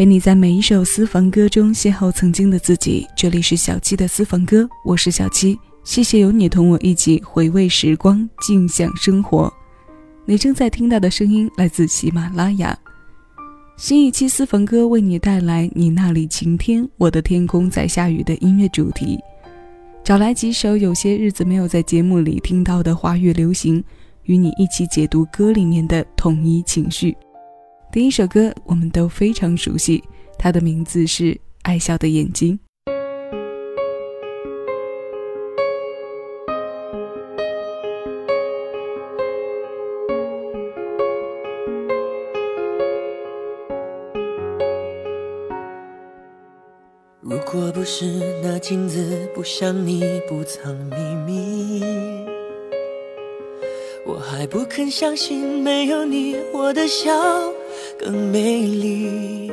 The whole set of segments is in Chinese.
陪你在每一首私房歌中邂逅曾经的自己。这里是小七的私房歌，我是小七。谢谢有你同我一起回味时光，静享生活。你正在听到的声音来自喜马拉雅。新一期私房歌为你带来你那里晴天，我的天空在下雨的音乐主题。找来几首有些日子没有在节目里听到的华语流行，与你一起解读歌里面的统一情绪。第一首歌我们都非常熟悉，它的名字是《爱笑的眼睛》。如果不是那镜子不像你不藏秘密，我还不肯相信没有你，我的笑。更美丽。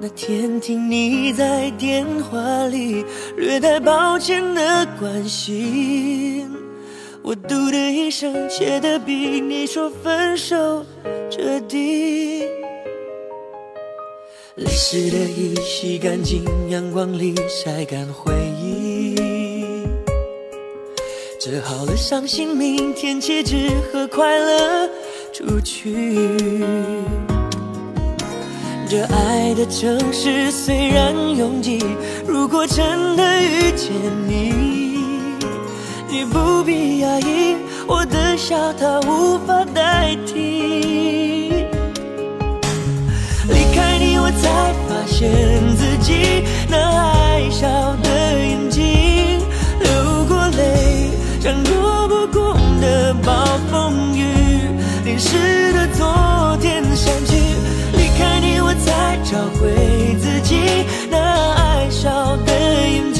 那天听你在电话里略带抱歉的关心，我嘟的一声，写的比你说分手彻底。泪湿的衣洗干净，阳光里晒干回忆。折好了伤心，明天起只和快乐。出去，这爱的城市虽然拥挤，如果真的遇见你，你不必压抑，我的笑它无法代替。离开你，我才发现自己那爱笑的淋湿的昨天想起，离开你，我才找回自己那爱笑的眼睛。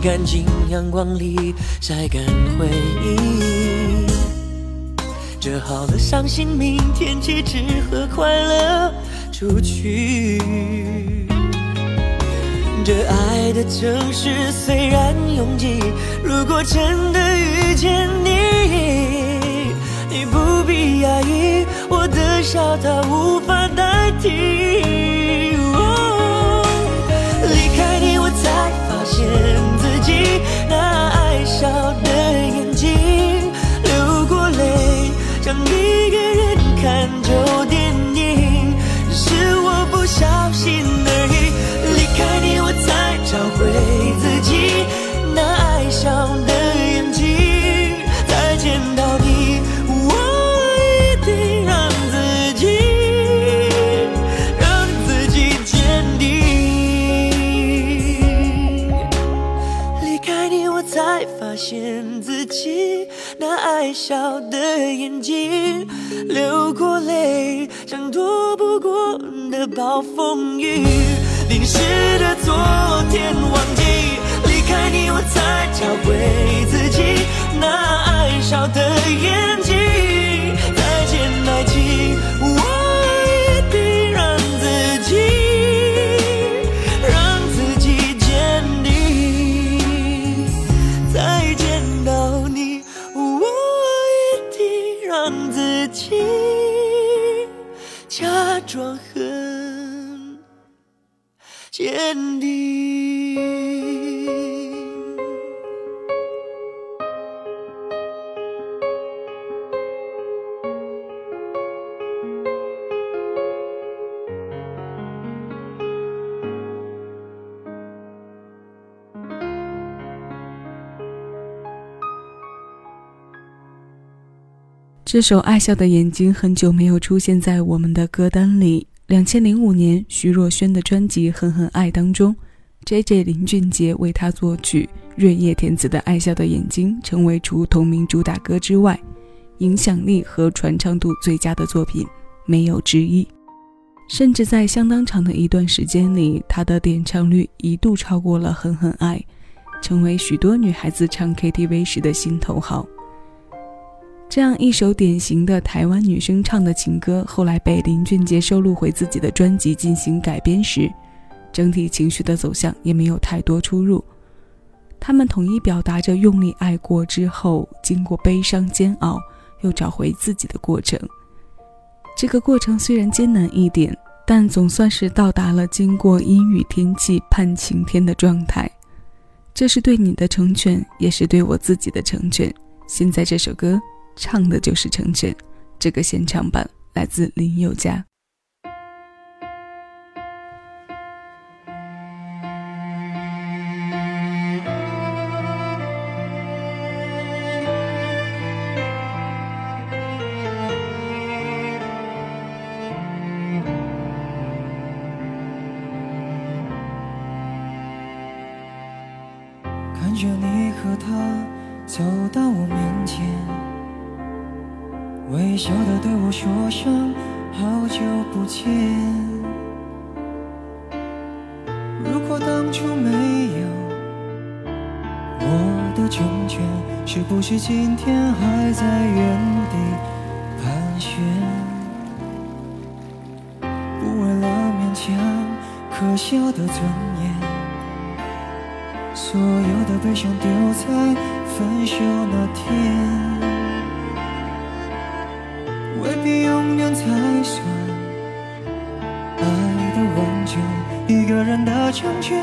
干净，阳光里晒干回忆。折好了伤心，明天起只和快乐出去。这爱的城市虽然拥挤，如果真的遇见你，你不必压抑，我的笑它无法代替。离开你，我才发现。那爱笑那爱笑的眼睛，流过泪，像躲不过的暴风雨，淋湿的昨天忘记，离开你我才找回自己。那爱笑的眼很坚定。这首《爱笑的眼睛》很久没有出现在我们的歌单里。两千零五年，徐若瑄的专辑《狠狠爱》当中，J.J. 林俊杰为她作曲，瑞叶填词的《爱笑的眼睛》成为除同名主打歌之外，影响力和传唱度最佳的作品，没有之一。甚至在相当长的一段时间里，他的点唱率一度超过了《狠狠爱》，成为许多女孩子唱 KTV 时的心头好。这样一首典型的台湾女生唱的情歌，后来被林俊杰收录回自己的专辑进行改编时，整体情绪的走向也没有太多出入。他们统一表达着用力爱过之后，经过悲伤煎熬，又找回自己的过程。这个过程虽然艰难一点，但总算是到达了经过阴雨天气盼晴天的状态。这是对你的成全，也是对我自己的成全。现在这首歌唱的就是成全。这个现场版来自林宥嘉。我的成全，是不是今天还在原地盘旋？不为了勉强可笑的尊严。所有的悲伤丢在分手那天，未必永远才算爱的完全。一个人的成全，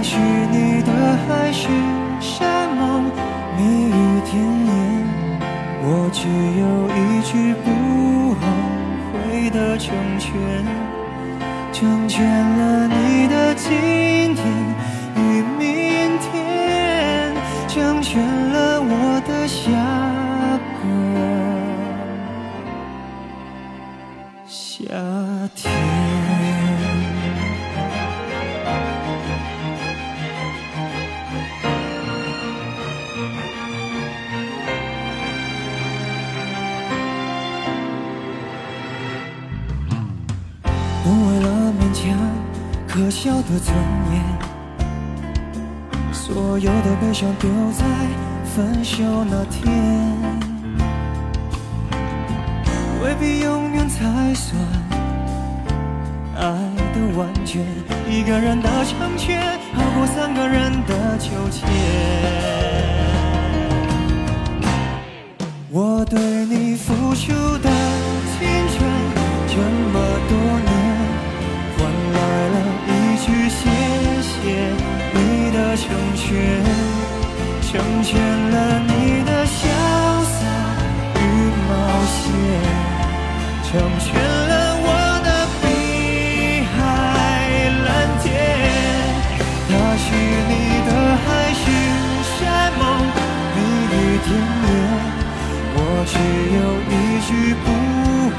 也许你的海誓山盟，蜜语甜言，我只有一句不后悔的成全，成全了你的今天。与明天，成全的尊严。所有的悲伤丢在分手那天，未必永远才算爱的完全。一个人的成全，好过三个人的纠结。成全了你的潇洒与冒险，成全了我的碧海蓝天。他许你的海誓山盟，蜜语甜言，我只有一句不后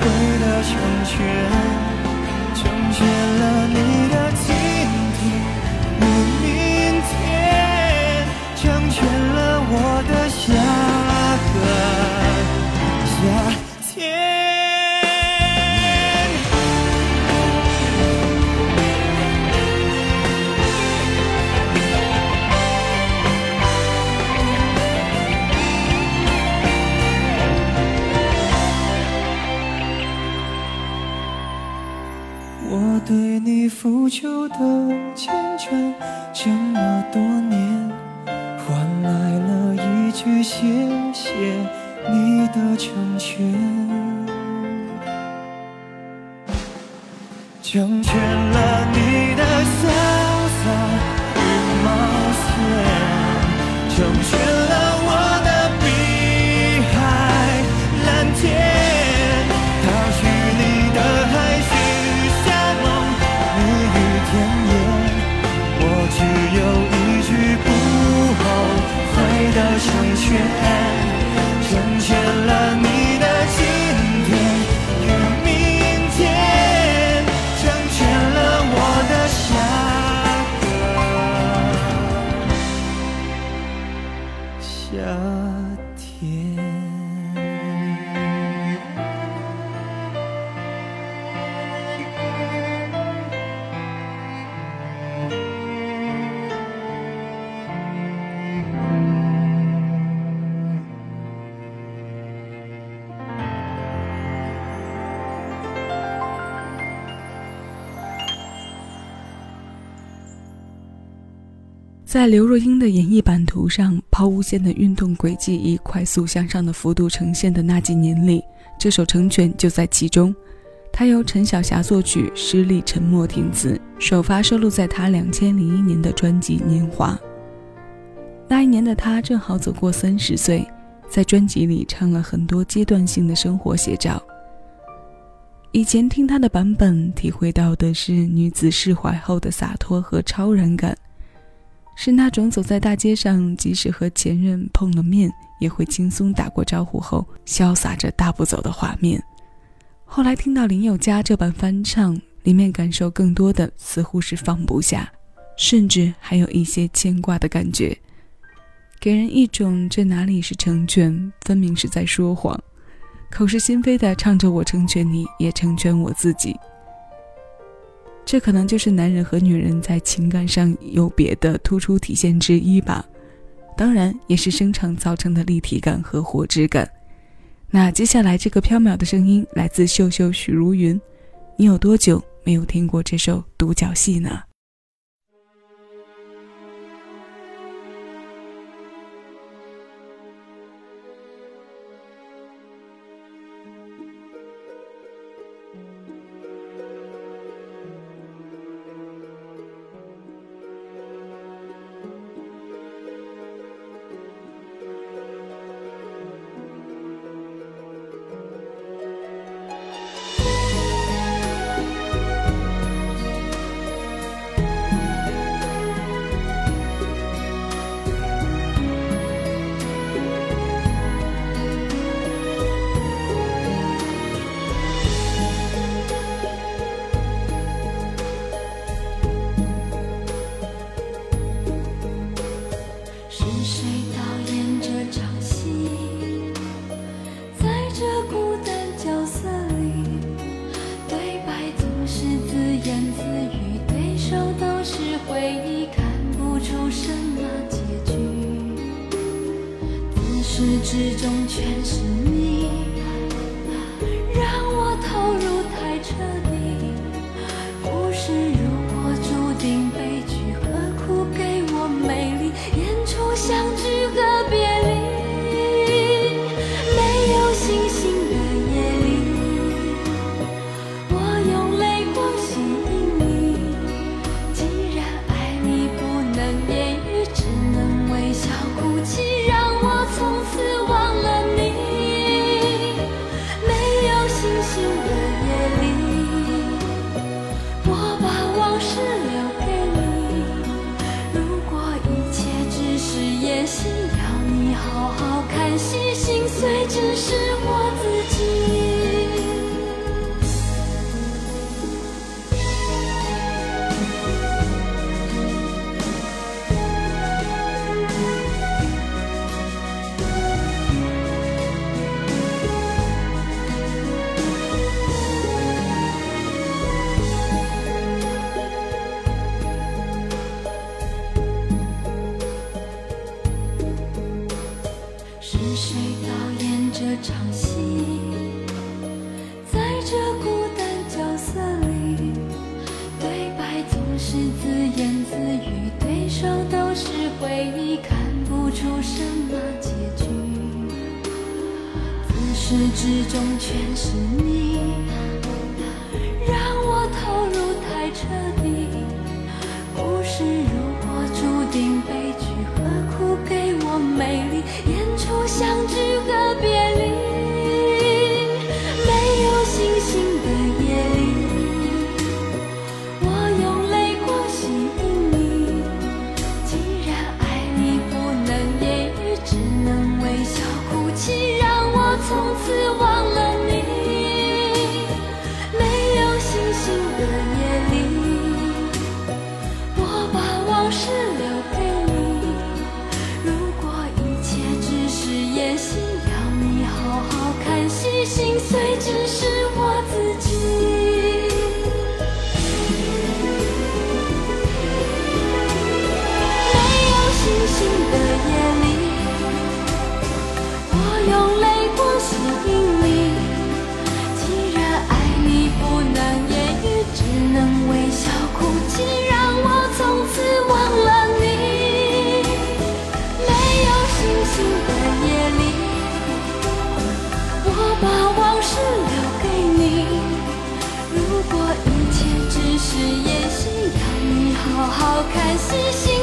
悔的成全，成全了你在刘若英的演绎版图上，抛物线的运动轨迹以快速向上的幅度呈现的那几年里，这首《成全》就在其中。它由陈小霞作曲，施丽沉默填词，首发收录在她两千零一年的专辑《年华》。那一年的她正好走过三十岁，在专辑里唱了很多阶段性的生活写照。以前听她的版本，体会到的是女子释怀后的洒脱和超然感，是那种走在大街上，即使和前任碰了面，也会轻松打过招呼后，潇洒着大步走的画面。后来听到林宥嘉这版翻唱，里面感受更多的似乎是放不下，甚至还有一些牵挂的感觉，给人一种这哪里是成全，分明是在说谎，口是心非的唱着我成全你，也成全我自己。这可能就是男人和女人在情感上有别的突出体现之一吧，当然也是生长造成的立体感和活质感。那接下来这个飘渺的声音来自秀秀许茹芸，你有多久没有听过这首独角戏呢？是演戏，要你好好看戏，心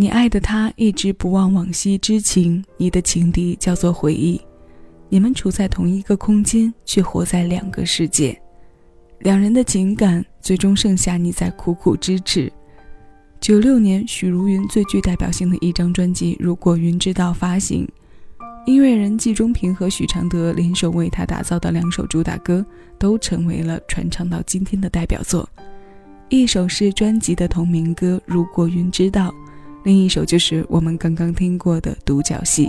你爱的他一直不忘往昔之情，你的情敌叫做回忆。你们处在同一个空间，却活在两个世界。两人的情感最终剩下你在苦苦支持。九六年，许茹芸最具代表性的一张专辑《如果云知道》发行，音乐人季中平和许常德联手为他打造的两首主打歌，都成为了传唱到今天的代表作。一首是专辑的同名歌《如果云知道》。另一首就是我们刚刚听过的《独角戏》。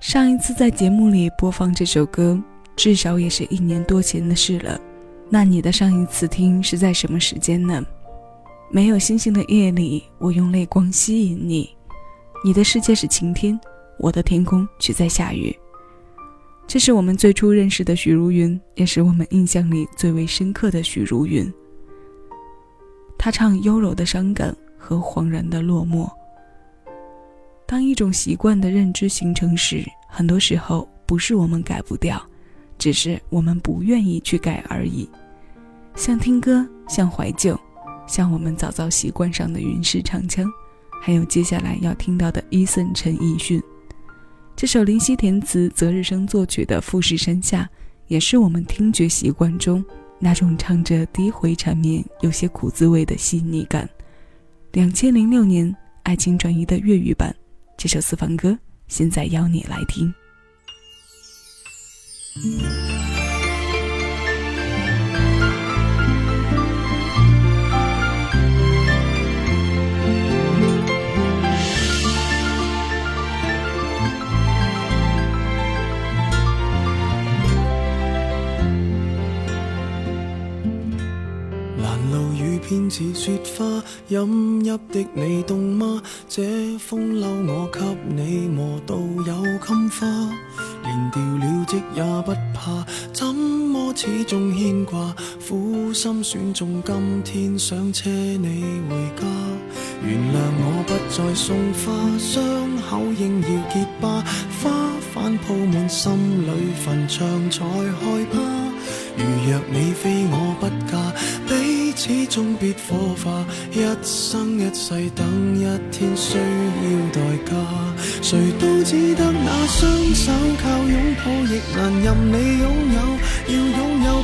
上一次在节目里播放这首歌，至少也是一年多前的事了。那你的上一次听是在什么时间呢？没有星星的夜里，我用泪光吸引你。你的世界是晴天，我的天空却在下雨。这是我们最初认识的许茹芸，也是我们印象里最为深刻的许茹芸。她唱优柔的伤感。和恍然的落寞。当一种习惯的认知形成时，很多时候不是我们改不掉，只是我们不愿意去改而已。像听歌，像怀旧，像我们早早习惯上的云式唱腔，还有接下来要听到的伊森陈奕迅。这首林夕填词、泽日生作曲的《富士山下》，也是我们听觉习惯中那种唱着低回缠绵、有些苦滋味的细腻感。两千零六年，爱情转移的粤语版，这首私房歌，现在邀你来听。饮泣的你冻吗？这风褛我给你磨到有襟花，连掉了职也不怕，怎么始终牵挂？苦心选中今天想车你回家，原谅我不再送花，伤口应要结疤，花瓣铺满心里坟场才害怕。如若你非我不嫁。始终必火化，一生一世等一天需要代价。谁都只得那双手靠拥抱，亦难任你拥有。要拥有，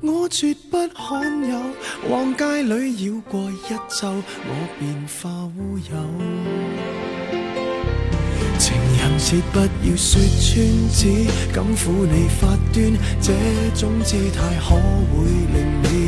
我绝不罕有，往街里绕过一周，我便化乌有。情人节不要说穿，只敢抚你发端，这种姿态可会令你